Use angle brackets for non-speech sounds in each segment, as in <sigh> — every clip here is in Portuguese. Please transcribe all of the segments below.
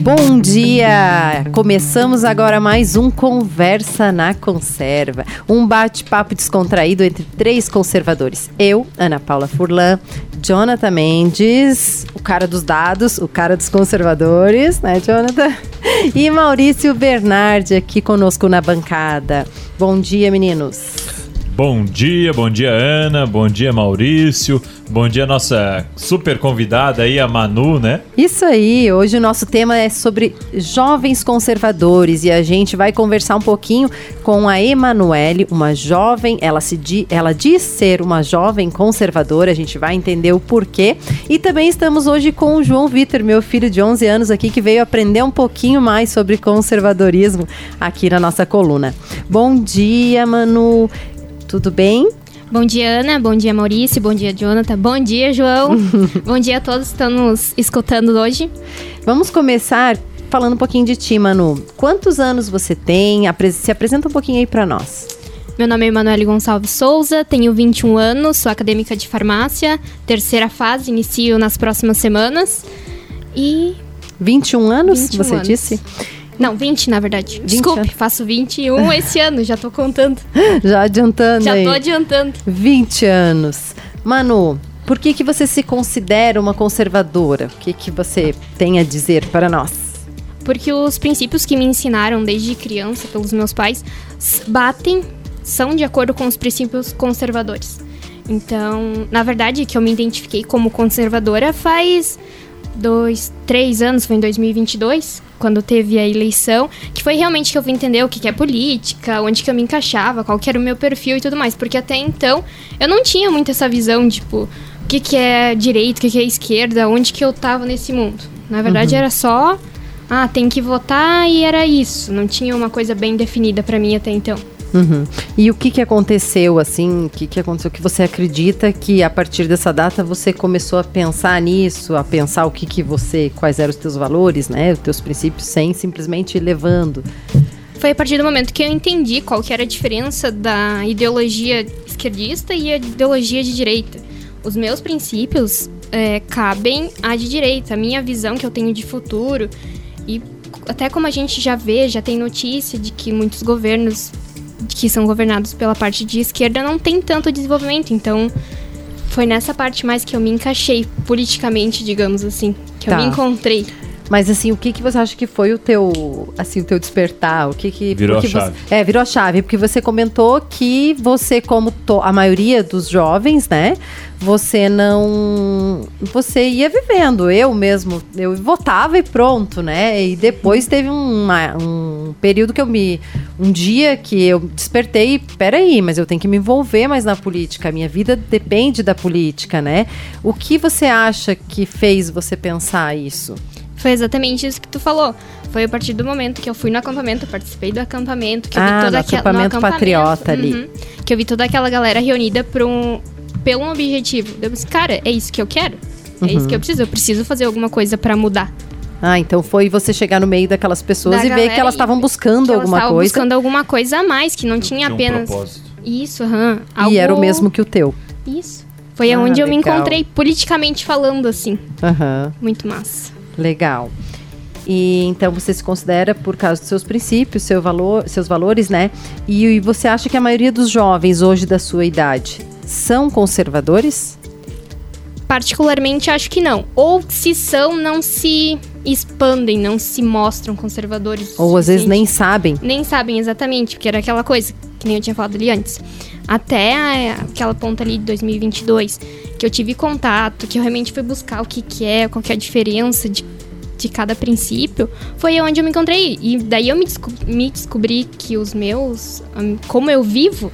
Bom dia! Começamos agora mais um Conversa na Conserva. Um bate-papo descontraído entre três conservadores. Eu, Ana Paula Furlan, Jonathan Mendes, o cara dos dados, o cara dos conservadores, né, Jonathan? E Maurício Bernardi aqui conosco na bancada. Bom dia, meninos. Bom dia, bom dia Ana, bom dia Maurício, bom dia nossa super convidada aí, a Manu, né? Isso aí, hoje o nosso tema é sobre jovens conservadores e a gente vai conversar um pouquinho com a Emanuele, uma jovem, ela, se di, ela diz ser uma jovem conservadora, a gente vai entender o porquê. E também estamos hoje com o João Vitor, meu filho de 11 anos aqui, que veio aprender um pouquinho mais sobre conservadorismo aqui na nossa coluna. Bom dia, Manu. Tudo bem? Bom dia, Ana. Bom dia, Maurício. Bom dia, Jonathan. Bom dia, João. <laughs> Bom dia a todos que estão nos escutando hoje. Vamos começar falando um pouquinho de ti, Manu. Quantos anos você tem? Se apresenta um pouquinho aí para nós. Meu nome é Emanuele Gonçalves Souza, tenho 21 anos, sou acadêmica de farmácia, terceira fase, inicio nas próximas semanas. E. 21 anos, 21 você anos. disse? Não, 20 na verdade. 20 Desculpe, anos. faço 21 esse <laughs> ano, já tô contando. Já adiantando Já aí. tô adiantando. 20 anos. Manu, por que, que você se considera uma conservadora? O que, que você tem a dizer para nós? Porque os princípios que me ensinaram desde criança pelos meus pais batem, são de acordo com os princípios conservadores. Então, na verdade, que eu me identifiquei como conservadora faz dois, três anos, foi em 2022, quando teve a eleição, que foi realmente que eu vim entender o que, é política, onde que eu me encaixava, qual que era o meu perfil e tudo mais. Porque até então eu não tinha muito essa visão, tipo, o que, que é direito, o que, que é esquerda, onde que eu tava nesse mundo. Na verdade, uhum. era só, ah, tem que votar e era isso. Não tinha uma coisa bem definida para mim até então. Uhum. E o que, que aconteceu, assim, o que, que aconteceu que você acredita que a partir dessa data você começou a pensar nisso, a pensar o que, que você, quais eram os teus valores, né, os teus princípios, sem simplesmente levando? Foi a partir do momento que eu entendi qual que era a diferença da ideologia esquerdista e a ideologia de direita. Os meus princípios é, cabem à de direita, a minha visão que eu tenho de futuro e até como a gente já vê, já tem notícia de que muitos governos que são governados pela parte de esquerda não tem tanto desenvolvimento. Então, foi nessa parte mais que eu me encaixei politicamente, digamos assim, que tá. eu me encontrei. Mas assim, o que que você acha que foi o teu, assim, o teu despertar? O que que virou a chave? Você, é, virou a chave, porque você comentou que você como to, a maioria dos jovens, né, você não você ia vivendo. Eu mesmo, eu votava e pronto, né? E depois teve uma, um período que eu me um dia que eu despertei, peraí, mas eu tenho que me envolver mais na política. A minha vida depende da política, né? O que você acha que fez você pensar isso? Foi exatamente isso que tu falou. Foi a partir do momento que eu fui no acampamento, participei do acampamento, que eu ah, vi toda aquela. Acampamento, acampamento patriota ali. Uhum, que eu vi toda aquela galera reunida por um, pelo um objetivo. Eu disse, cara, é isso que eu quero. É uhum. isso que eu preciso. Eu preciso fazer alguma coisa para mudar. Ah, então foi você chegar no meio daquas pessoas da e ver que elas estavam buscando alguma coisa. buscando alguma coisa a mais, que não tinha, tinha apenas. Um isso, aham. Uhum, algo... E era o mesmo que o teu. Isso. Foi ah, onde eu me encontrei politicamente falando, assim. Aham. Muito massa. Legal. E então você se considera por causa dos seus princípios, seu valor, seus valores, né? E, e você acha que a maioria dos jovens hoje da sua idade são conservadores? Particularmente acho que não. Ou se são, não se expandem, não se mostram conservadores. Ou às vezes nem sabem. Nem sabem exatamente, porque era aquela coisa que nem eu tinha falado ali antes. Até aquela ponta ali de 2022, que eu tive contato, que eu realmente fui buscar o que, que é, qual que é a diferença de, de cada princípio, foi onde eu me encontrei. E daí eu me, desco me descobri que os meus, como eu vivo,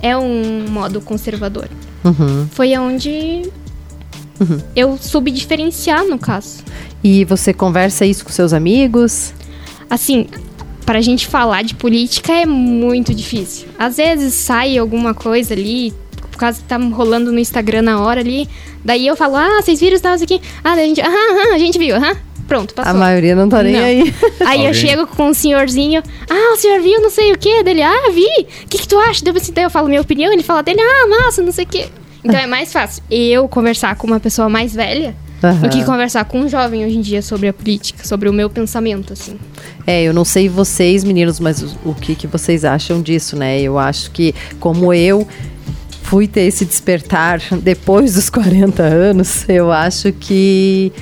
é um modo conservador. Uhum. Foi onde uhum. eu soube diferenciar, no caso. E você conversa isso com seus amigos? Assim, para a gente falar de política é muito difícil. Às vezes sai alguma coisa ali, por causa que tá rolando no Instagram na hora ali. Daí eu falo, ah, vocês viram isso aqui? Ah, a gente, ah, a gente viu, aham. Pronto, passou. A maioria não tá nem não. aí. Aí eu chego com um senhorzinho, ah, o senhor viu não sei o que dele, ah, vi. O que, que tu acha? Daí eu falo minha opinião, ele fala dele, ah, massa, não sei o que. Então é mais fácil eu conversar com uma pessoa mais velha Aham. do que conversar com um jovem hoje em dia sobre a política, sobre o meu pensamento, assim. É, eu não sei vocês, meninos, mas o, o que, que vocês acham disso, né? Eu acho que, como eu fui ter esse despertar <laughs> depois dos 40 anos, eu acho que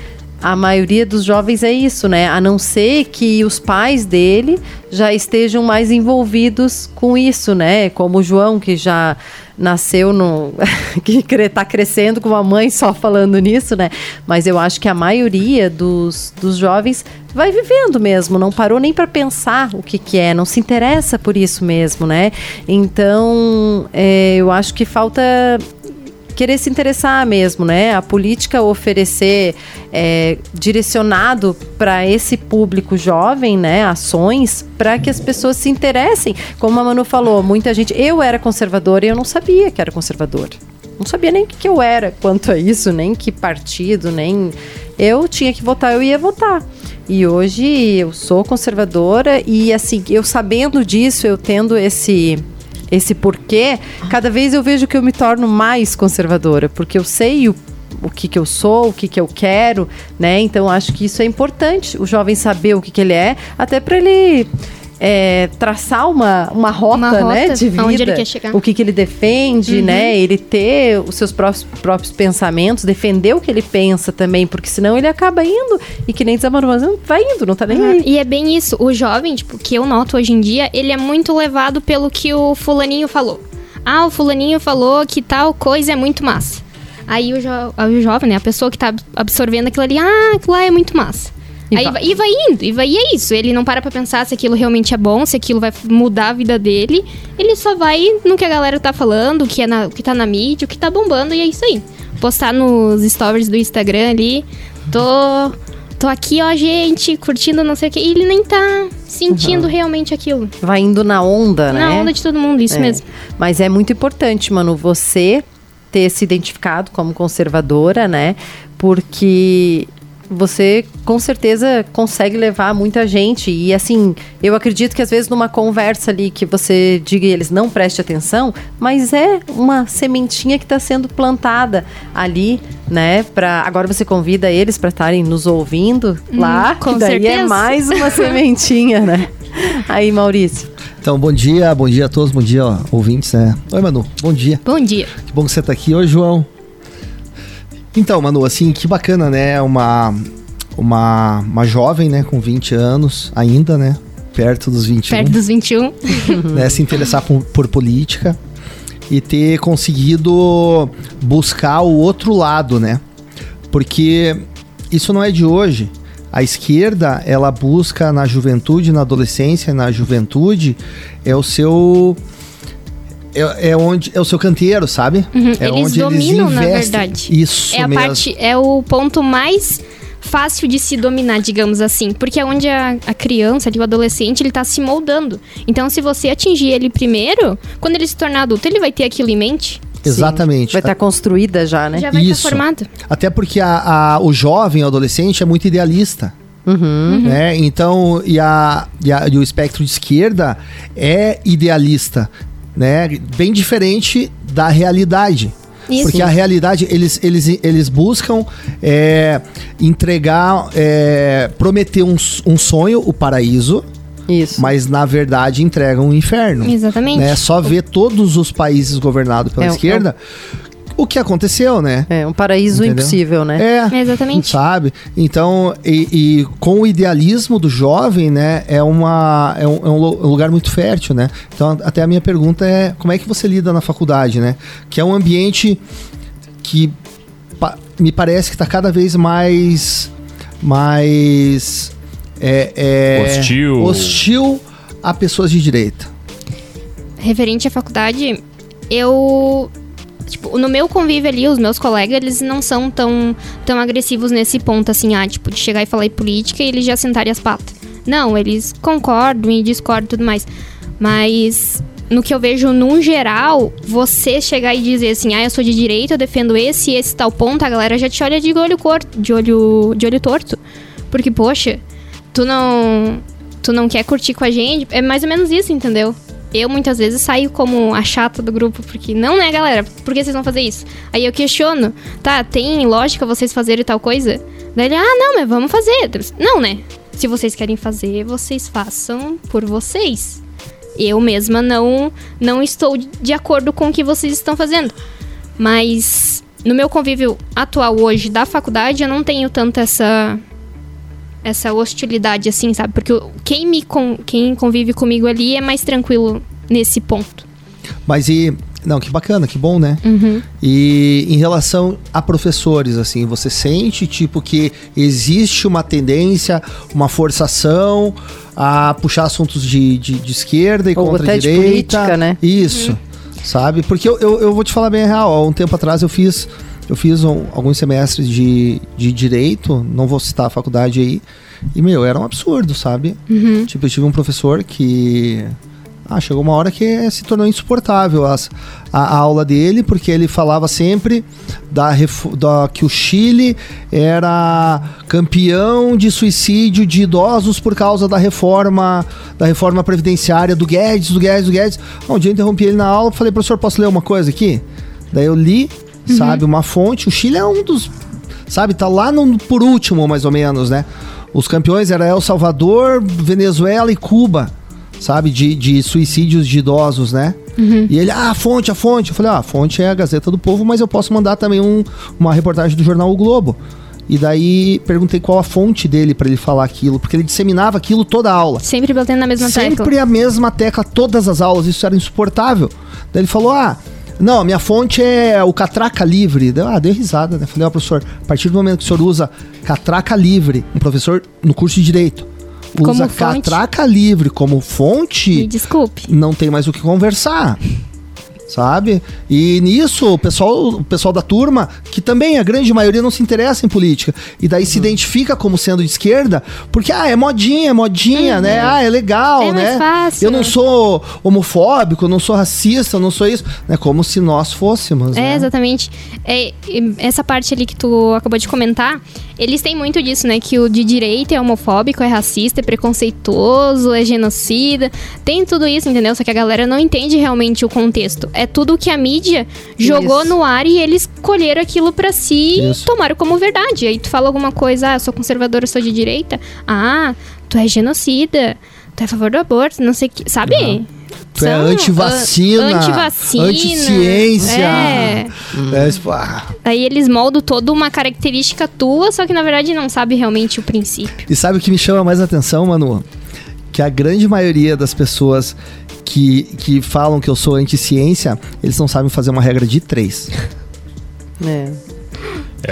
a maioria dos jovens é isso, né? A não ser que os pais dele já estejam mais envolvidos com isso, né? Como o João, que já nasceu no. <laughs> que cre- tá crescendo com uma mãe só falando nisso, né? Mas eu acho que a maioria dos, dos jovens vai vivendo mesmo, não parou nem para pensar o que, que é, não se interessa por isso mesmo, né? Então, é, eu acho que falta querer se interessar mesmo, né? A política oferecer é, direcionado para esse público jovem, né? Ações para que as pessoas se interessem. Como a Manu falou, muita gente. Eu era conservadora e eu não sabia que era conservadora. Não sabia nem o que eu era quanto a isso, nem que partido, nem. Eu tinha que votar, eu ia votar. E hoje eu sou conservadora e assim, eu sabendo disso, eu tendo esse esse porquê, cada vez eu vejo que eu me torno mais conservadora, porque eu sei o, o que, que eu sou, o que, que eu quero, né? Então acho que isso é importante, o jovem saber o que, que ele é, até para ele é, traçar uma, uma rota, Uma rota, né, de vida, o que, que ele defende, né? Ele ter os seus próprios, próprios pensamentos, defender o que ele pensa também, porque senão ele acaba indo e que nem não vai indo, não tá nem aí. E é bem isso. O jovem, tipo, que eu noto hoje em dia, ele é muito levado pelo que o fulaninho falou. Ah, o fulaninho falou que tal coisa é muito massa. Aí o, jo o jovem, né, a pessoa que tá ab- absorvendo aquilo ali, ah, aquilo lá é muito massa. E aí vai. e vai indo, e vai e é isso. Ele não para pra pensar se aquilo realmente é bom, se aquilo vai mudar a vida dele. Ele só vai no que a galera tá falando, o que, é na, o que tá na mídia, o que tá bombando, e é isso aí. Postar nos stories do Instagram ali, tô, tô aqui, ó, gente, curtindo não sei o que. E ele nem tá sentindo realmente aquilo. Vai indo na onda, né? Na onda de todo mundo, isso É. mesmo. Mas é muito importante, mano, você ter se identificado como conservadora, né? Porque você com certeza consegue levar muita gente. E assim, eu acredito que às vezes numa conversa ali que você diga e eles não preste atenção, mas é uma sementinha que está sendo plantada ali, né? Pra, agora você convida eles para estarem nos ouvindo lá, com que daí é certeza. mais uma <laughs> sementinha, né? Aí, Maurício. Então, bom dia, bom dia a todos, bom dia, ó, ouvintes, né? Oi, Manu, bom dia. Bom dia. Que bom que você tá aqui. Oi, João. Então, Manu, assim, que bacana, né? Uma, uma, uma jovem, né, com 20 anos ainda, né? Perto dos 21, Perto dos 21. <laughs> né? Se interessar por, por política e ter conseguido buscar o outro lado, né? Porque isso não é de hoje. A esquerda, ela busca na juventude, na adolescência, na juventude, é o seu é, é onde é o seu canteiro, sabe? É Uhum, eles dominam, na verdade. Isso é a mesmo. parte, é o ponto mais fácil de se dominar, digamos assim, porque é onde a, a criança, ali, o adolescente, ele tá se moldando. Então, se você atingir ele primeiro, quando ele se tornar adulto, ele vai ter aquilo em mente, Exatamente. Vai estar construída já, né? já vai estar Isso. formado. Até porque a, a- o jovem, o adolescente, é muito idealista. Uhum. Né? Então, e, a, e, a- e o espectro de esquerda é idealista, né? Bem diferente da realidade. Isso. Porque a realidade, eles, eles, eles buscam é, entregar, é, prometer um, um sonho, o paraíso, Isso. mas na verdade entregam um inferno. Exatamente. Né? Só ver todos os países governados pela É, esquerda, o que aconteceu, né? É um paraíso Entendeu? impossível, né? É, Exatamente. sabe? Então, e, e com o idealismo do jovem, né, é, uma, é, um, é um um lugar muito fértil, né? Então, até a minha pergunta é, como é que você lida na faculdade, né? Que é um ambiente que pa- me parece que está cada vez mais... mais é, é, Hostil. hostil a pessoas de direita. Referente à faculdade, eu. Tipo, no meu convívio ali, os meus colegas, eles não são tão, tão agressivos nesse ponto, assim, ah, tipo, de chegar e falar em política e eles já sentarem as patas. Não, eles concordam e discordam e tudo mais. Mas no que eu vejo num geral, você chegar e dizer assim, ah, eu sou de direita, eu defendo esse e esse tal ponto, a galera já te olha de olho corto, de olho, de olho torto. Porque, poxa, tu não. Tu não quer curtir com a gente? É mais ou menos isso, entendeu? Eu muitas vezes saio como a chata do grupo, porque não, né, galera? Por que vocês vão fazer isso? Aí eu questiono, tá, tem lógica vocês fazerem tal coisa? Daí ele, ah, não, mas vamos fazer. Não, né? Se vocês querem fazer, vocês façam por vocês. Eu mesma não, não estou de acordo com o que vocês estão fazendo. Mas no meu convívio atual hoje da faculdade, eu não tenho tanto essa essa hostilidade assim, sabe? Porque quem me con quem convive comigo ali é mais tranquilo nesse ponto. Mas e não, que bacana, que bom, né? Uhum. E em relação a professores, assim, você sente tipo que existe uma tendência, uma forçação a puxar assuntos de, de, de esquerda e Ou contra até a de direita? política, né? Isso, sabe? Porque eu, eu, eu vou te falar bem a real. Há um tempo atrás eu fiz eu fiz um- alguns semestres de, de direito, não vou citar a faculdade aí, e meu, era um absurdo, sabe? Uhum. Tipo, eu tive um professor que. Ah, chegou uma hora que se tornou insuportável as- a, a aula dele, porque ele falava sempre da, da- que o Chile era campeão de suicídio de idosos por causa da reforma da reforma previdenciária do Guedes, do Guedes, do Guedes. Um dia eu interrompi ele na aula falei, professor, posso ler uma coisa aqui? Daí eu li, sabe, uma fonte. O Chile é um dos. Sabe, tá lá no, por último, mais ou menos, né? Os campeões era El Salvador, Venezuela e Cuba, sabe? De, de suicídios de idosos, né? E ele, ah, a fonte, a fonte. Eu falei, ah, a fonte é a Gazeta do Povo, mas eu posso mandar também um- uma reportagem do jornal O Globo. E daí perguntei qual a fonte dele pra ele falar aquilo, porque ele disseminava aquilo toda a aula. Sempre batendo na mesma tecla. Sempre a mesma tecla, todas as aulas, isso era insuportável. Daí ele falou: ah. Não, a minha fonte é o Catraca Livre. Deu, ah, deu risada, né? Falei, ó, professor, a partir do momento que o senhor usa Catraca Livre, um professor no curso de Direito, usa? Catraca Livre como Me fonte, desculpe. não tem mais o que conversar. Sabe? E nisso, o pessoal, o pessoal da turma, que também a grande maioria não se interessa em política, e daí Uhum. se identifica como sendo de esquerda, porque, ah, é modinha, é modinha, né? Ah, é legal, Uhum. É mais né? fácil. Eu não sou homofóbico, eu não sou racista, eu não sou isso, né? Como se nós fôssemos, É, né? exatamente. É, essa parte ali que tu acabou de comentar, eles têm muito disso, né? Que o de direita é homofóbico, é racista, é preconceituoso, é genocida. Tem tudo isso, entendeu? Só que a galera não entende realmente o contexto. É tudo que a mídia jogou Isso. no ar e eles colheram aquilo pra si Isso. e tomaram como verdade. Aí tu fala alguma coisa, ah, eu sou conservadora, eu sou de direita. Ah, tu é genocida. Tu é a favor do aborto, não sei o que. Sabe? Tu é São, antivacina, ah, antivacina, anticiência. É. É, tipo, ah. Aí eles moldam toda uma característica tua, só que na verdade não sabe realmente o princípio. E sabe o que me chama mais atenção, Manu? Que a grande maioria das pessoas que, que falam que eu sou anti-ciência, eles não sabem fazer uma regra de três. É.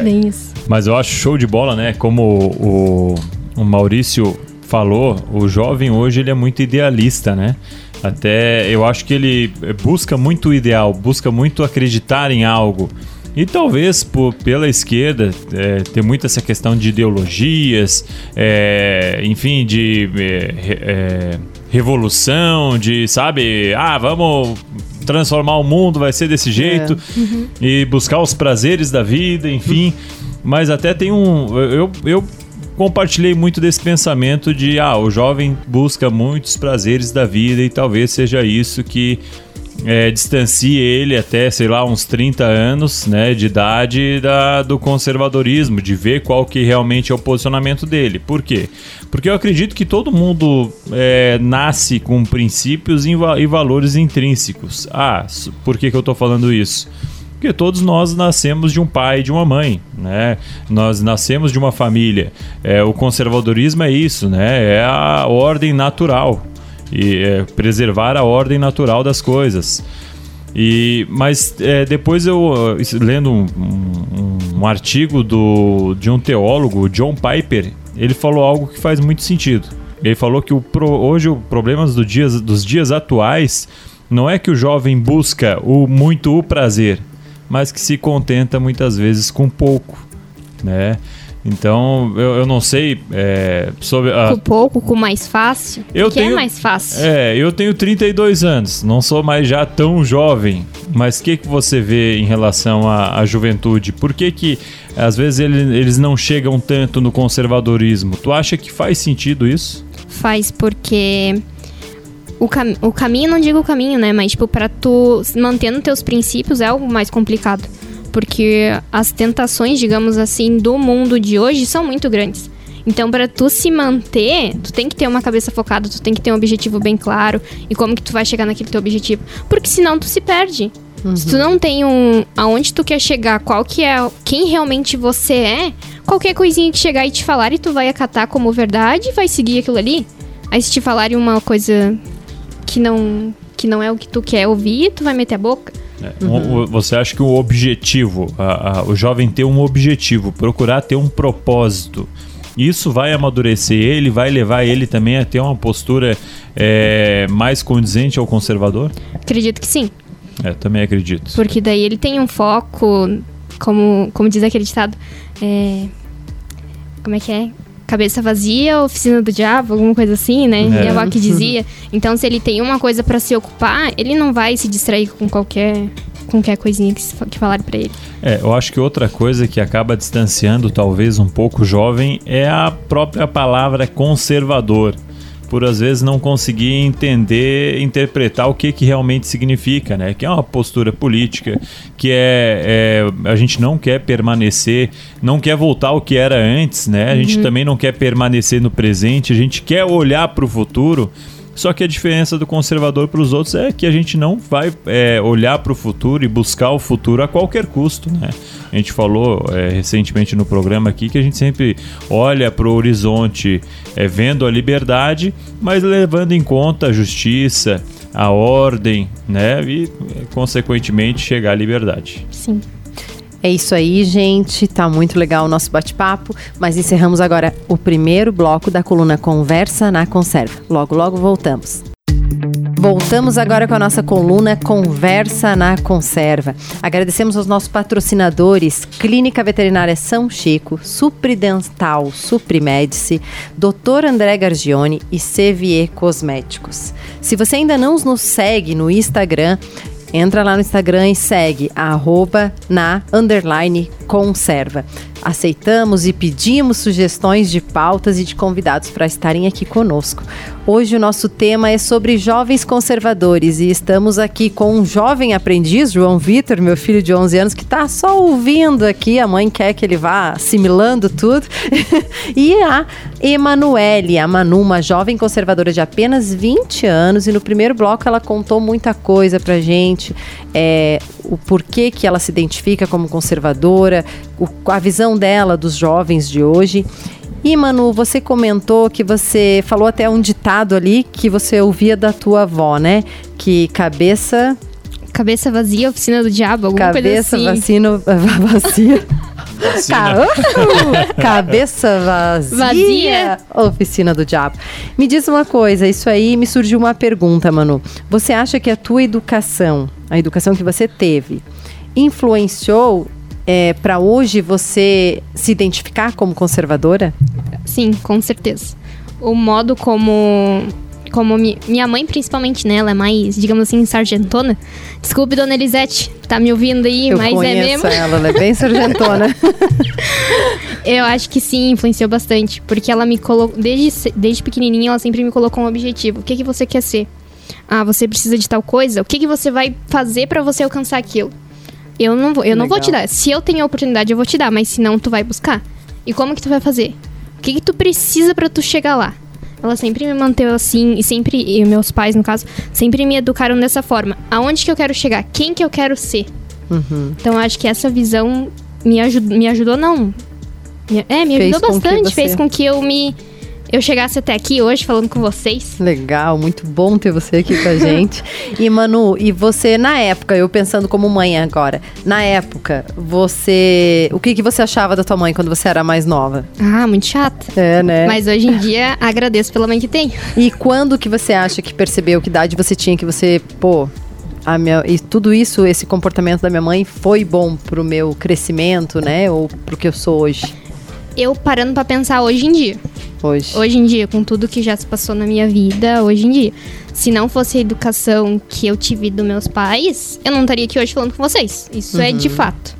Nem isso. Mas eu acho show de bola, né? Como o, o Maurício falou, o jovem hoje ele é muito idealista, né? Até eu acho que ele busca muito o ideal, busca muito acreditar em algo. E talvez por, pela esquerda é, ter muito essa questão de ideologias, é, enfim, de é, é, revolução, de, sabe, ah, vamos transformar o mundo, vai ser desse jeito, e buscar os prazeres da vida, enfim. Mas até tem um. Eu, eu compartilhei muito desse pensamento de, ah, o jovem busca muitos prazeres da vida e talvez seja isso que é, distancie ele até, sei lá, uns 30 anos né, de idade da, do conservadorismo, de ver qual que realmente é o posicionamento dele. Por quê? Porque eu acredito que todo mundo é, nasce com princípios e, e valores intrínsecos. Ah, por que, que eu estou falando isso? Porque todos nós nascemos de um pai e de uma mãe, né? Nós nascemos de uma família. É, o conservadorismo é isso, né? É a ordem natural e é, preservar a ordem natural das coisas. E, mas é, depois eu, isso- lendo um, um- um artigo do, de um teólogo, John Piper, ele falou algo que faz muito sentido. Ele falou que o pro- hoje o problema do dias, dos dias atuais não é que o jovem busca o muito o prazer, mas que se contenta muitas vezes com pouco, né? Então eu, eu não sei é, sobre a, Com pouco, com mais fácil. Eu que tenho- é mais fácil? é, eu tenho 32 anos, não sou mais já tão jovem. Mas o que, que você vê em relação à, à juventude? Por que, que às vezes ele- eles não chegam tanto no conservadorismo? Tu acha que faz sentido isso? Faz porque o, cam o caminho, não digo o caminho, né? Mas, tipo, pra tu mantendo teus princípios é algo mais complicado. Porque as tentações, digamos assim, do mundo de hoje são muito grandes. Então, para tu se manter, tu tem que ter uma cabeça focada, tu tem que ter um objetivo bem claro e como que tu vai chegar naquele teu objetivo. Porque senão tu se perde. Uhum. Se tu não tem um aonde tu quer chegar, qual que é, quem realmente você é, qualquer coisinha que chegar e te falar e tu vai acatar como verdade vai seguir aquilo ali. Aí se te falarem uma coisa que não que não é o que tu quer ouvir, tu vai meter a boca. Uhum. Você acha que o objetivo, a, a, o jovem ter um objetivo, procurar ter um propósito, isso vai amadurecer ele, vai levar ele também a ter uma postura é, mais condizente ao conservador? Acredito que sim. É, também acredito. Porque daí ele tem um foco, como, como diz aquele ditado, é, como é que é? Cabeça vazia, oficina do diabo, alguma coisa assim, né? É. Minha avó que <laughs> dizia. Então, se ele tem uma coisa para se ocupar, ele não vai se distrair com qualquer com qualquer coisinha que, que falarem para ele. É, eu acho que outra coisa que acaba distanciando talvez um pouco o jovem é a própria palavra conservador por às vezes não conseguir entender, interpretar o que, que realmente significa, né? Que é uma postura política, que é, é a gente não quer permanecer, não quer voltar ao que era antes, né? A gente uhum. também não quer permanecer no presente, a gente quer olhar para o futuro só que a diferença do conservador para os outros é que a gente não vai é, olhar para o futuro e buscar o futuro a qualquer custo, né? A gente falou é, recentemente no programa aqui que a gente sempre olha para o horizonte é, vendo a liberdade, mas levando em conta a justiça, a ordem, né? E, consequentemente, chegar à liberdade. Sim. É isso aí, gente. Tá muito legal o nosso bate-papo, mas encerramos agora o primeiro bloco da coluna Conversa na Conserva. Logo, logo voltamos. Voltamos agora com a nossa coluna Conversa na Conserva. Agradecemos aos nossos patrocinadores Clínica Veterinária São Chico, Supridental Suprimedice, Dr. André Gargione e Cevier Cosméticos. Se você ainda não nos segue no Instagram, entra lá no Instagram e segue arroba na underline conserva. Aceitamos e pedimos sugestões de pautas e de convidados para estarem aqui conosco. Hoje o nosso tema é sobre jovens conservadores e estamos aqui com um jovem aprendiz, João Vitor, meu filho de 11 anos, que está só ouvindo aqui, a mãe quer que ele vá assimilando tudo. <laughs> e a Emanuele, a Manu, uma jovem conservadora de apenas 20 anos e no primeiro bloco ela contou muita coisa pra gente, é, o porquê que ela se identifica como conservadora, o, a visão dela dos jovens de hoje. E Manu, você comentou que você falou até um ditado ali que você ouvia da tua avó, né? Que cabeça Cabeça vazia, oficina do diabo, alguma Cabeça coisa assim. <laughs> Vacina, vazia. Tá, uh, cabeça vazia, vazia, oficina do diabo. Me diz uma coisa, isso aí me surgiu uma pergunta, Manu. Você acha que a tua educação, a educação que você teve, influenciou é, para hoje você se identificar como conservadora? Sim, com certeza. O modo como como mi, minha mãe, principalmente, né? Ela é mais, digamos assim, sargentona. Desculpe, dona Elisete, tá me ouvindo aí, Eu mas é mesmo. Ela, ela é bem sargentona. <laughs> Eu acho que sim, influenciou bastante. Porque ela me colocou. Desde, desde pequenininha, ela sempre me colocou um objetivo. O que, que você quer ser? Ah, você precisa de tal coisa? O que, que você vai fazer para você alcançar aquilo? Eu não vou, eu não vou te dar. Se eu tenho a oportunidade, eu vou te dar, mas se não, tu vai buscar. E como que tu vai fazer? O que, que tu precisa para tu chegar lá? Ela sempre me manteve assim, e sempre, e meus pais, no caso, sempre me educaram dessa forma. Aonde que eu quero chegar? Quem que eu quero ser? Uhum. Então, acho que essa visão me, ajud, me ajudou, não. É, me ajudou fez bastante. Você... Fez com que eu me eu chegasse até aqui hoje falando com vocês. Legal, muito bom ter você aqui com a gente. <laughs> e Manu, e você na época, eu pensando como mãe agora, na época, você, o que que você achava da tua mãe quando você era mais nova? Ah, muito chata. É, né? Mas hoje em dia agradeço pela mãe que tem. E quando que você acha que percebeu que idade você tinha que você, pô, a minha, e tudo isso, esse comportamento da minha mãe foi bom pro meu crescimento, né? Ou pro que eu sou hoje? Eu parando para pensar hoje em dia hoje? Hoje em dia, com tudo que já se passou na minha vida, hoje em dia. Se não fosse a educação que eu tive dos meus pais, eu não estaria aqui hoje falando com vocês. Isso uhum. é de uhum. fato.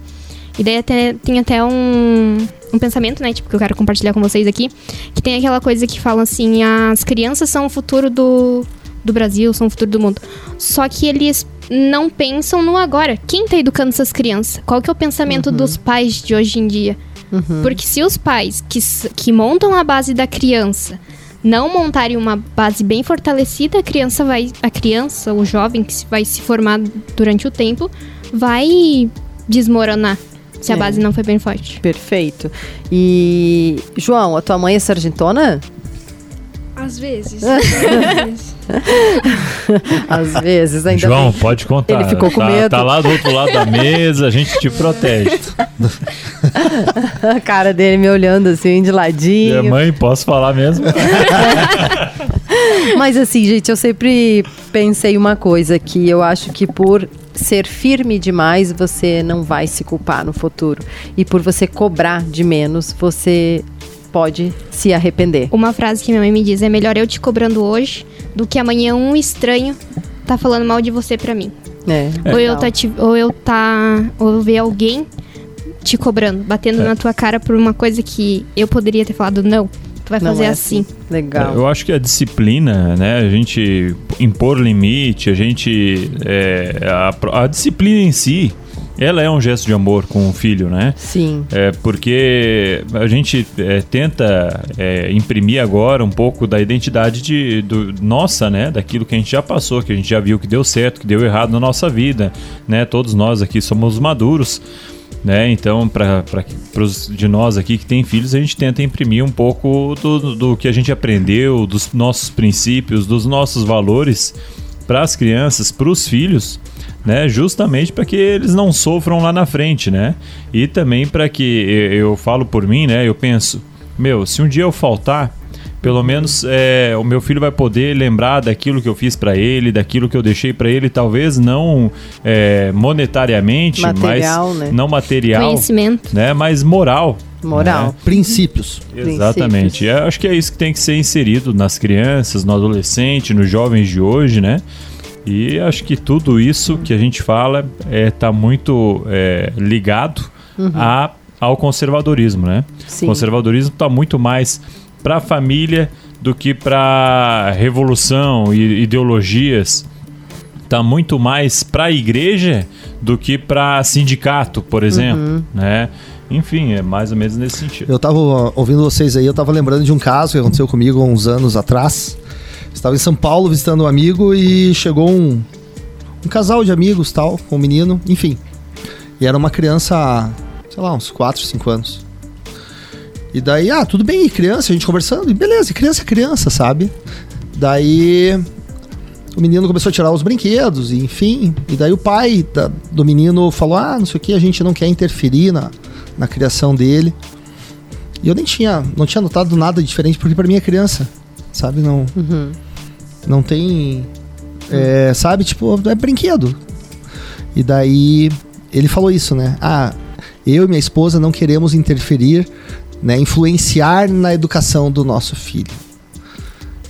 E daí até, tem até um, um pensamento, né? Tipo, que eu quero compartilhar com vocês aqui. Que tem aquela coisa que fala assim: as crianças são o futuro do, do Brasil, são o futuro do mundo. Só que eles não pensam no agora. Quem tá educando essas crianças? Qual que é o pensamento dos pais de hoje em dia? Porque se os pais que, que montam a base da criança não montarem uma base bem fortalecida, a criança vai. A criança, o jovem que vai se formar durante o tempo, vai desmoronar. Se a É. base não foi bem forte. Perfeito. E, João, a tua mãe é sargentona? Às vezes. <laughs> Às vezes, ainda João, bem. pode contar. Ele ficou com tá, medo. Tá lá do outro lado da mesa, a gente te protege. A cara dele me olhando assim, de ladinho. Minha mãe, posso falar mesmo? <laughs> Mas assim, gente, eu sempre pensei uma coisa que eu acho que por ser firme demais, você não vai se culpar no futuro. E por você cobrar de menos, você pode se arrepender. Uma frase que minha mãe me diz é melhor eu te cobrando hoje do que amanhã um estranho tá falando mal de você pra mim. É, Ou eu legal. tá te- ou eu tá ou eu ver alguém te cobrando, batendo É. na tua cara por uma coisa que eu poderia ter falado não. Vai Não fazer é assim. Legal. Eu acho que a disciplina, né? A gente impor limite, a gente. é, a, a disciplina em si, ela é um gesto de amor com o filho, né? Sim. É porque a gente é, tenta é, imprimir agora um pouco da identidade de, do, nossa, né? Daquilo que a gente já passou, que a gente já viu que deu certo, que deu errado na nossa vida, né? Todos nós aqui somos maduros, né? Então, para de nós aqui que tem filhos, a gente tenta imprimir um pouco do, do que a gente aprendeu, dos nossos princípios, dos nossos valores para as crianças, para os filhos, né? Justamente para que eles não sofram lá na frente, né? E também para que eu, eu falo por mim, né? Eu penso, meu, se um dia eu faltar, pelo menos é, o meu filho vai poder lembrar daquilo que eu fiz para ele, daquilo que eu deixei para ele, talvez não é, monetariamente, Material, mas né? não material, Conhecimento. né? Mas moral. Moral. né? Princípios. Exatamente. Eu acho que é isso que tem que ser inserido nas crianças, no adolescente, nos jovens de hoje, né? E acho que tudo isso que a gente fala está muito é, ligado a, ao conservadorismo, né? Sim. O conservadorismo está muito mais para a família do que para revolução e ideologias. Está muito mais para a igreja do que para sindicato, por exemplo, né? Enfim, é mais ou menos nesse sentido. Eu tava ouvindo vocês aí, eu tava lembrando de um caso que aconteceu comigo há uns anos atrás. Estava em São Paulo visitando um amigo e chegou um, um casal de amigos tal, com um menino, enfim. E era uma criança, sei lá, uns 4, 5 anos. E daí, ah, tudo bem, e criança, a gente conversando, e beleza, criança é criança, sabe? Daí o menino começou a tirar os brinquedos, enfim. E daí o pai da- do menino falou: Ah, não sei o que, a gente não quer interferir na, na criação dele. E eu nem tinha, não tinha notado nada diferente, porque pra mim é criança, sabe? Não, não tem. é, sabe, tipo, é brinquedo. E daí ele falou isso, né? Ah, eu e minha esposa não queremos interferir, né? Influenciar na educação do nosso filho.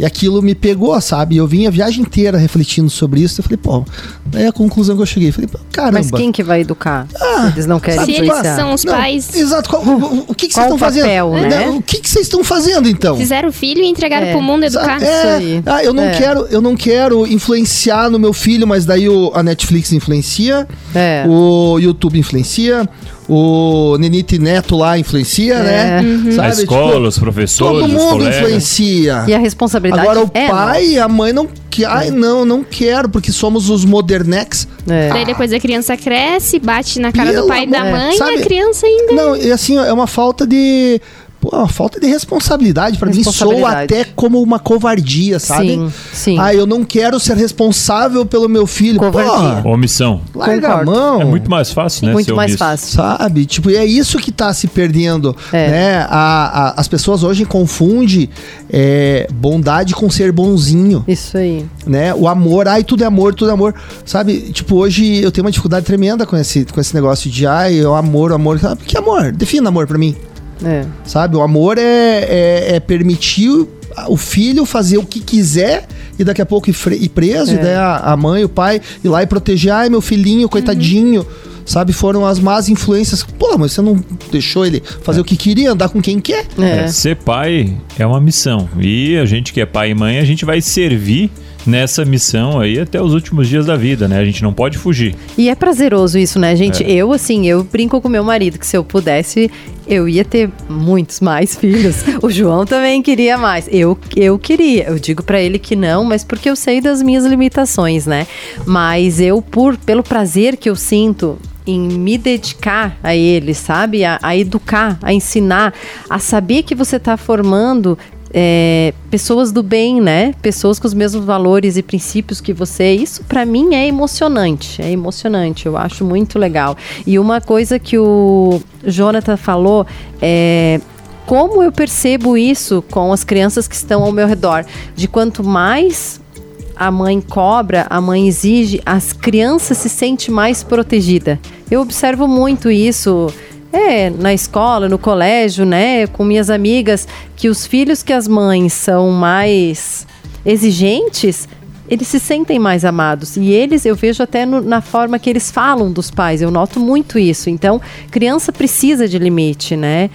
E aquilo me pegou, sabe? Eu vim a viagem inteira refletindo sobre isso. Eu falei, pô, daí a conclusão que eu cheguei. Eu falei, pô, caramba. Mas quem que vai educar? Se eles não querem Se eles são os Não, pais, Exato. Qual- o, o que, que vocês estão fazendo? né? O que, que vocês estão fazendo, então? fizeram o filho e entregaram É. pro mundo educar. É, aí. ah, eu não É. quero, eu não quero influenciar no meu filho, mas daí o, a Netflix influencia, É. o YouTube influencia, o Nenite Neto lá influencia, É. né? Uhum. Sabe? a escola, os professores, todo mundo colegas. influencia. E a responsabilidade Agora o é pai e a mãe não que ai não, não quero porque somos os modernex. É. Daí depois a criança cresce, bate na cara Pelo do pai e da mãe sabe? e a criança ainda. Não, e assim, é uma falta de pô, uma falta de responsabilidade pra mim soa até como uma covardia, sabe? Sim, sim. Ah, eu não quero ser responsável pelo meu filho. Covardia. Porra, Omissão. larga a Concordo. mão. É muito mais fácil, né? Muito ser mais omisso. fácil. Sabe? Tipo, e é isso que tá se perdendo, É. né? A, a- as pessoas hoje confundem é, bondade com ser bonzinho, Isso aí. né? O amor, ai, tudo é amor, tudo é amor. Sabe? Tipo, hoje eu tenho uma dificuldade tremenda com esse, com esse negócio de, ai, o amor, o amor. Sabe? Que amor? Defina amor pra mim. É. Sabe? O amor é, é, é permitir o- o filho fazer o que quiser e daqui a pouco ir, ir preso, É. e daí a, a mãe, o pai ir lá e proteger. Ai, meu filhinho, coitadinho. sabe? Foram as más influências. Pô, mas você não deixou ele fazer o que queria, andar com quem quer? É, ser pai é uma missão. E a gente que é pai e mãe, a gente vai servir nessa missão aí até os últimos dias da vida, né? A gente não pode fugir. E é prazeroso isso, né, gente? É. Eu, assim, eu brinco com meu marido que se eu pudesse, eu ia ter muitos mais <laughs> filhos. o João também queria mais. Eu, eu queria. Eu digo pra ele que não, mas porque eu sei das minhas limitações, né? Mas eu, por pelo prazer que eu sinto em me dedicar a ele, sabe? A, a educar, a ensinar, a saber que você está formando é, pessoas do bem, né? Pessoas com os mesmos valores e princípios que você. Isso para mim é emocionante, é emocionante. Eu acho muito legal. E uma coisa que o Jonathan falou é como eu percebo isso com as crianças que estão ao meu redor, de quanto mais a mãe cobra, a mãe exige, as crianças se sentem mais protegida. Eu observo muito isso é, na escola, no colégio, né, com minhas amigas, que os filhos que as mães são mais exigentes, eles se sentem mais amados. E eles, eu vejo até no, na forma que eles falam dos pais, eu noto muito isso. Então, criança precisa de limite, né?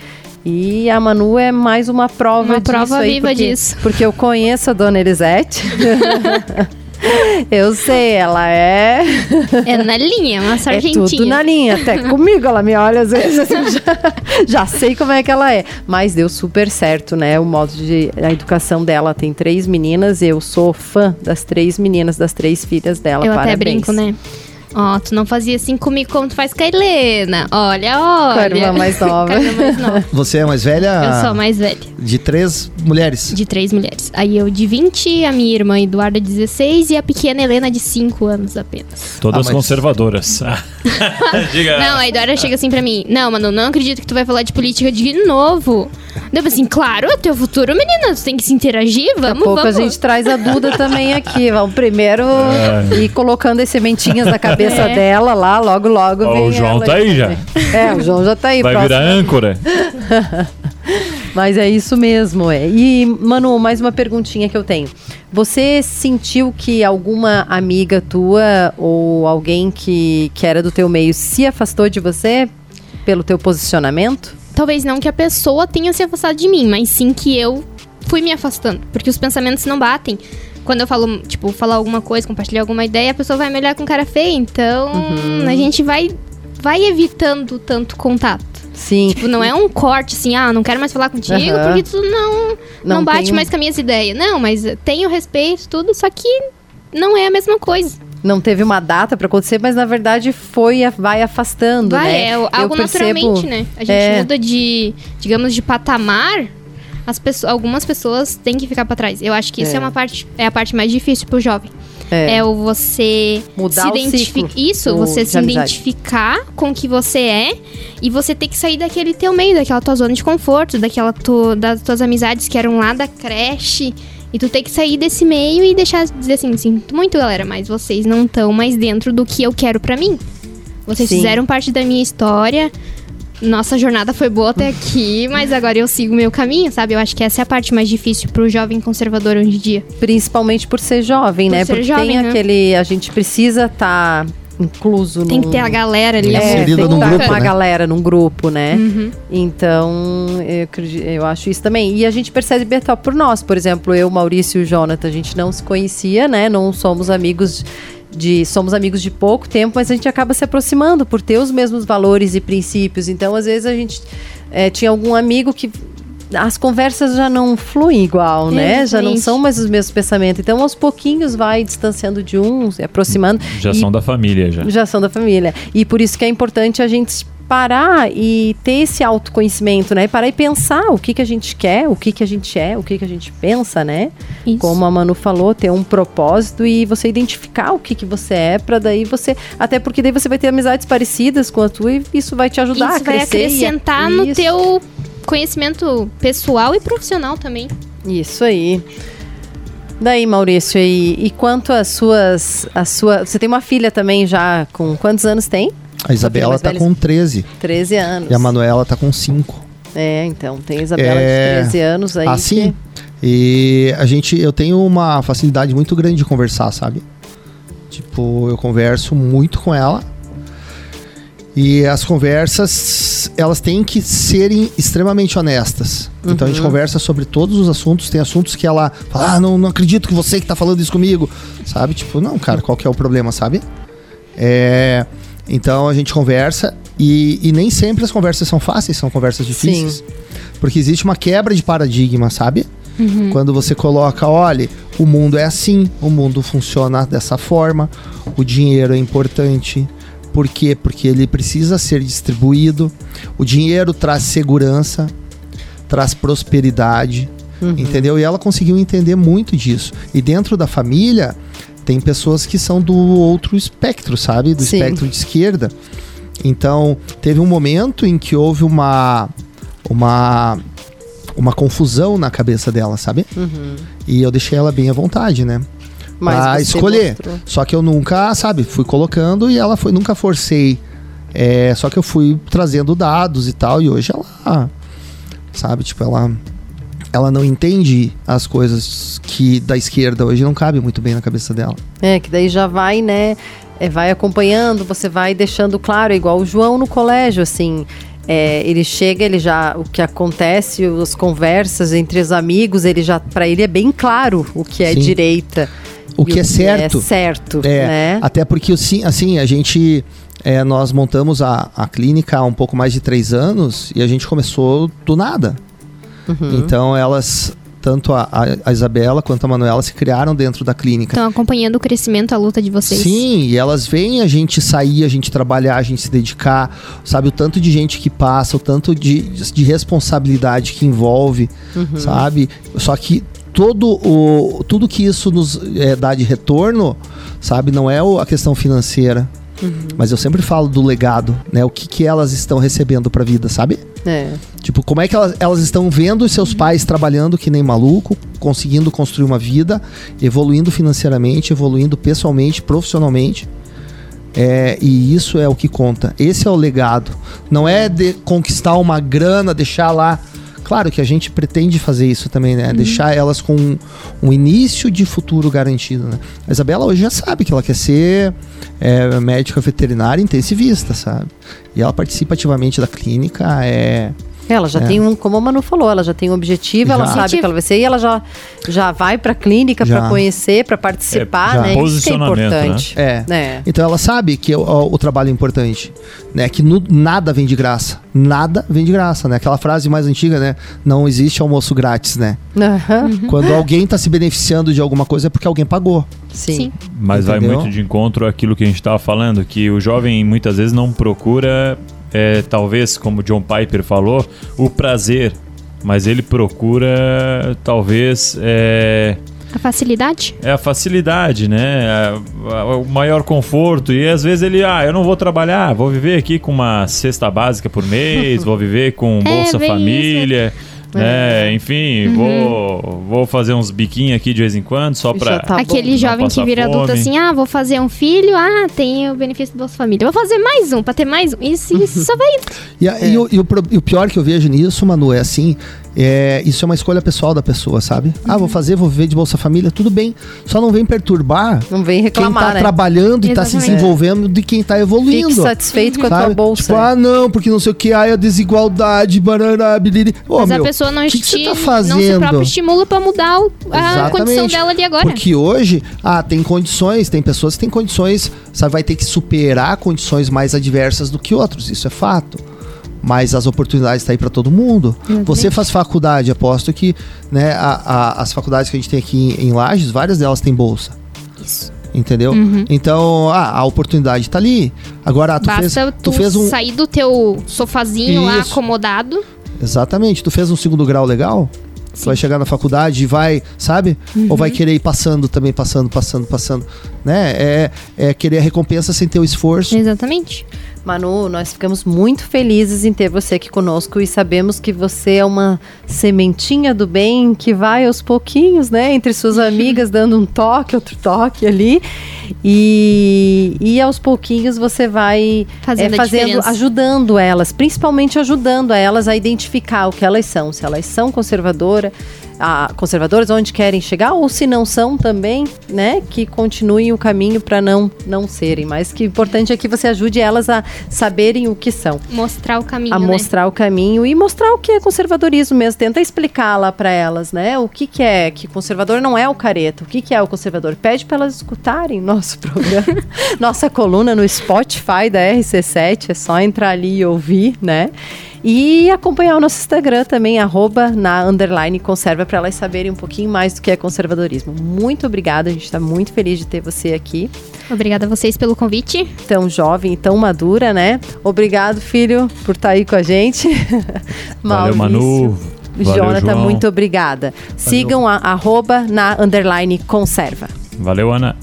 E a Manu é mais uma prova Uma disso prova aí, viva porque, disso. Porque eu conheço a dona Elisete. <laughs> eu sei, ela é. É na linha, uma É sargentinha. tudo na linha. Até comigo ela me olha às vezes. assim, já, já sei como é que ela é. Mas deu super certo, né? O modo de. A educação dela tem três meninas. Eu sou fã das três meninas, das três filhas dela. Eu Parabéns. até brinco, né? Ó, tu não fazia assim comigo como tu faz com a Helena. Olha, Com olha. a irmã mais nova. Com a irmã mais <laughs> nova. Você é mais velha? Eu sou a mais velha. De três mulheres. De três mulheres. Aí eu de 20, a minha irmã Eduarda de 16 e a pequena Helena de 5 anos apenas. Todas Ah, mas- conservadoras. <laughs> <laughs> Diga. Não, a Eduarda chega assim pra mim. Não, mano, não acredito que tu vai falar de política de novo. Deu assim, claro, é teu futuro, menina. Tu tem que se interagir, Daqui a vamos, pouco vamos. a gente traz a Duda também aqui. Vamos <laughs> primeiro ir colocando as sementinhas na cabeça É. dela lá, logo, logo. Ó, vem o João ela tá aí já. É, o João já tá aí. Vai próximo. virar âncora. <laughs> Mas é isso mesmo, é. E, Manu, mais uma perguntinha que eu tenho. Você sentiu que alguma amiga tua ou alguém que, que era do teu meio se afastou de você pelo teu posicionamento? Talvez não que a pessoa tenha se afastado de mim, mas sim que eu fui me afastando. Porque os pensamentos não batem. Quando eu falo, tipo, falar alguma coisa, compartilhar alguma ideia, a pessoa vai me olhar com cara feia. Então, Uhum. a gente vai, vai evitando tanto contato. Sim. Tipo, não é um corte assim, ah, não quero mais falar contigo Aham. porque tu não, não, Não bate tem- mais com as minhas ideias. Não, mas tenho respeito, tudo, só que não é a mesma coisa. Não teve uma data pra acontecer, mas na verdade foi, vai afastando, Vai, né? é Eu algo percebo- naturalmente, né? A gente É. muda de, digamos, de patamar. As pessoas, algumas pessoas têm que ficar pra trás. Eu acho que isso É. é uma parte, é a parte mais difícil pro jovem. É. É, o você Mudar se identificar. Isso, você se amizade. identificar com o que você é e você ter que sair daquele teu meio, daquela tua zona de conforto, daquela tu, das tuas amizades que eram lá da creche. E tu tem que sair desse meio e deixar dizer assim, sinto muito, galera, mas vocês não estão mais dentro do que eu quero pra mim. Vocês Sim. fizeram parte da minha história. Nossa jornada foi boa até aqui, mas agora eu sigo o meu caminho, sabe? Eu acho que essa é a parte mais difícil pro jovem conservador hoje em dia. Principalmente por ser jovem, Por né? ser Porque jovem, tem né? aquele. A gente precisa estar incluso Tem que num- ter a galera ali. É, É, Inserida tem que num estar grupo, com né? galera num grupo, né? Uhum. Então, eu, eu acho isso também. E a gente percebe Betal por nós. Por exemplo, eu, Maurício e o Jonathan, a gente não se conhecia, né? Não somos amigos de. Somos amigos de pouco tempo, mas a gente acaba se aproximando por ter os mesmos valores e princípios. Então, às vezes, a gente eh, tinha algum amigo que. As conversas já não fluem igual, né? Já não são mais os mesmos pensamentos. Então, aos pouquinhos, vai distanciando de um, se aproximando. Já E- são da família, já. já são da família. E por isso que é importante a gente parar e ter esse autoconhecimento, né? Parar e pensar o que, que a gente quer, o que, que a gente é, o que, que a gente pensa, né? Isso. Como a Manu falou, ter um propósito e você identificar o que, que você é, para daí você. Até porque daí você vai ter amizades parecidas com a tua e isso vai te ajudar Isso a vai crescer. e a- acrescentar no Isso. teu conhecimento pessoal e profissional também. Isso aí. Daí, Maurício, e, e quanto às suas, a sua, você tem uma filha também já com quantos anos tem? A Isabela tá velha. com 13 13 anos. e a Manuela tá com 5. É, então, tem a Isabela É, de 13 anos aí. Assim, e a gente, eu tenho uma facilidade muito grande de conversar, sabe? Tipo, eu converso muito com ela. E as conversas, elas têm que serem extremamente honestas. Então a gente conversa sobre todos os assuntos. Tem assuntos que ela fala, ah, não, não acredito que você que tá falando isso comigo. Sabe? Tipo, não, cara, qual que é o problema, sabe? É, então a gente conversa e, e nem sempre as conversas são fáceis, são conversas difíceis. Porque existe uma quebra de paradigma, sabe? Quando você coloca, olha, o mundo é assim, o mundo funciona dessa forma, o dinheiro é importante. Por quê? Porque ele precisa ser distribuído. O dinheiro traz segurança, traz prosperidade, entendeu? E ela conseguiu entender muito disso. E dentro da família, tem pessoas que são do outro espectro, sabe? Do Sim. espectro de esquerda. Então, teve um momento em que houve uma uma uma confusão na cabeça dela, sabe? E eu deixei ela bem à vontade, né? Mas pra escolher. mostrou. Só que eu nunca, sabe, fui colocando e ela foi, nunca forcei. É, só que eu fui trazendo dados e tal, e hoje ela, sabe, tipo, ela ela não entende as coisas que da esquerda hoje não cabe muito bem na cabeça dela. É, que daí já vai, né? é, vai acompanhando, você vai deixando claro, igual o João no colégio, assim. é, ele chega, ele já. O que acontece, as conversas entre os amigos, ele já. para ele é bem claro o que é Sim. direita. O e que é certo. É certo, É, né? até porque assim, a gente é, nós montamos a, a clínica há um pouco mais de três anos e a gente começou do nada. Uhum. Então elas, tanto a, a- Isabela quanto a Manuela se criaram dentro da clínica. Estão acompanhando o crescimento, a luta de vocês. Sim, e elas veem a gente sair, a gente trabalhar, a gente se dedicar, sabe? O tanto de gente que passa, o tanto de, de responsabilidade que envolve, sabe? Só que todo o, tudo que isso nos eh, dá de retorno, sabe? Não é a questão financeira. Mas eu sempre falo do legado, né? O que, que elas estão recebendo pra vida, sabe? É. Tipo, como é que elas, elas estão vendo os seus pais trabalhando que nem maluco, conseguindo construir uma vida, evoluindo financeiramente, evoluindo pessoalmente, profissionalmente. É, e isso é o que conta. Esse é o legado. Não é de conquistar uma grana, deixar lá. Claro que a gente pretende fazer isso também, né? Deixar elas com um, um início de futuro garantido, né? A Isabela hoje já sabe que ela quer ser é, médica veterinária intensivista, sabe? E ela participa ativamente da clínica, é... Ela já É. tem um, como a Manu falou, ela já tem um objetivo, ela Já. sabe que ela vai ser e ela já, já vai pra clínica Já. pra conhecer, pra participar, É, né? Isso que é Posicionamento, importante. É. É. Então ela sabe que o, o trabalho é importante, né? Que nu- nada vem de graça. Nada vem de graça, né? Aquela frase mais antiga, né? Não existe almoço grátis, né? Aham. Quando alguém tá se beneficiando de alguma coisa é porque alguém pagou. Sim. Sim. Mas vai Entendeu? muito de encontro àquilo que a gente estava falando, que o jovem muitas vezes não procura, é, talvez, como John Piper falou, o prazer, mas ele procura, talvez, é, A facilidade? é a facilidade, né? A- o maior conforto. E às vezes ele, ah, eu não vou trabalhar, vou viver aqui com uma cesta básica por mês, <laughs> vou viver com É, Bolsa bem Família. Né? enfim, Uhum. vou, vou fazer uns biquinhos aqui de vez em quando, só pra. tá bom. Aquele não jovem que vira adulto fome. assim, ah, vou fazer um filho, ah, tem o benefício do Bolsa Família. Vou fazer mais um, pra ter mais um. Isso, isso só vai... <laughs> E, a- e o, e o e o pior que eu vejo nisso, Manu, é assim: é, isso é uma escolha pessoal da pessoa, sabe? Ah, vou fazer, vou viver de Bolsa Família, tudo bem. Só não vem perturbar Não vem quem reclamar, tá né? trabalhando e tá se Exatamente. desenvolvendo de quem tá evoluindo. Fique satisfeito com a tua Sabe? bolsa. Tipo, ah, não, porque não sei o que, ai, a desigualdade, barará, biliri. Ô, Mas meu, a pessoa não, o que, que tá não se próprio estimula pra mudar o- a Exatamente. condição dela ali agora. Porque hoje, ah, tem condições, tem pessoas que têm condições, sabe, vai ter que superar condições mais adversas do que outros, isso é fato. Mas as oportunidades estão aí para todo mundo. Você faz faculdade, aposto que né, a- a- as faculdades que a gente tem aqui em, em Lages, várias delas têm bolsa. Isso. Entendeu? Uhum. Então, ah, a oportunidade tá ali. Agora, tu fez, Basta tu tu fez um. sair do teu sofazinho lá Isso. acomodado. Exatamente, tu fez um segundo grau legal? Tu vai chegar na faculdade e vai, sabe? Ou vai querer ir passando também, passando, passando, passando. Né? É, é querer a recompensa sem ter o esforço. Exatamente. Manu, nós ficamos muito felizes em ter você aqui conosco e sabemos que você é uma sementinha do bem que vai aos pouquinhos, né? Entre suas <laughs> amigas, dando um toque, outro toque ali. E, e aos pouquinhos você vai Fazendo é, diferença. ajudando elas, principalmente ajudando elas a identificar o que elas são. Se elas são conservadoras, a, conservadores onde querem chegar, ou se não são também, né, que continuem o caminho para não, não serem. Mas que o importante é que você ajude elas a saberem o que são. Mostrar o caminho, A né? mostrar o caminho e mostrar o que é conservadorismo mesmo. Tenta explicar lá para elas, né? O que, que é, que conservador não é o careta. O que, que é o conservador? Pede para elas escutarem nosso programa, <laughs> nossa coluna no Spotify da RC7. É só entrar ali e ouvir, né? E acompanhar o nosso Instagram também, arroba na underline conserva, para elas saberem um pouquinho mais do que é conservadorismo. Muito obrigada, a gente está muito feliz de ter você aqui, Obrigada a vocês pelo convite. tão jovem e tão madura, né? Obrigado, filho, por estar aí com a gente. <laughs> Valeu. Manu. Valeu, Jonathan, João. muito obrigada. Sigam a arroba na underline conserva. Valeu, Ana.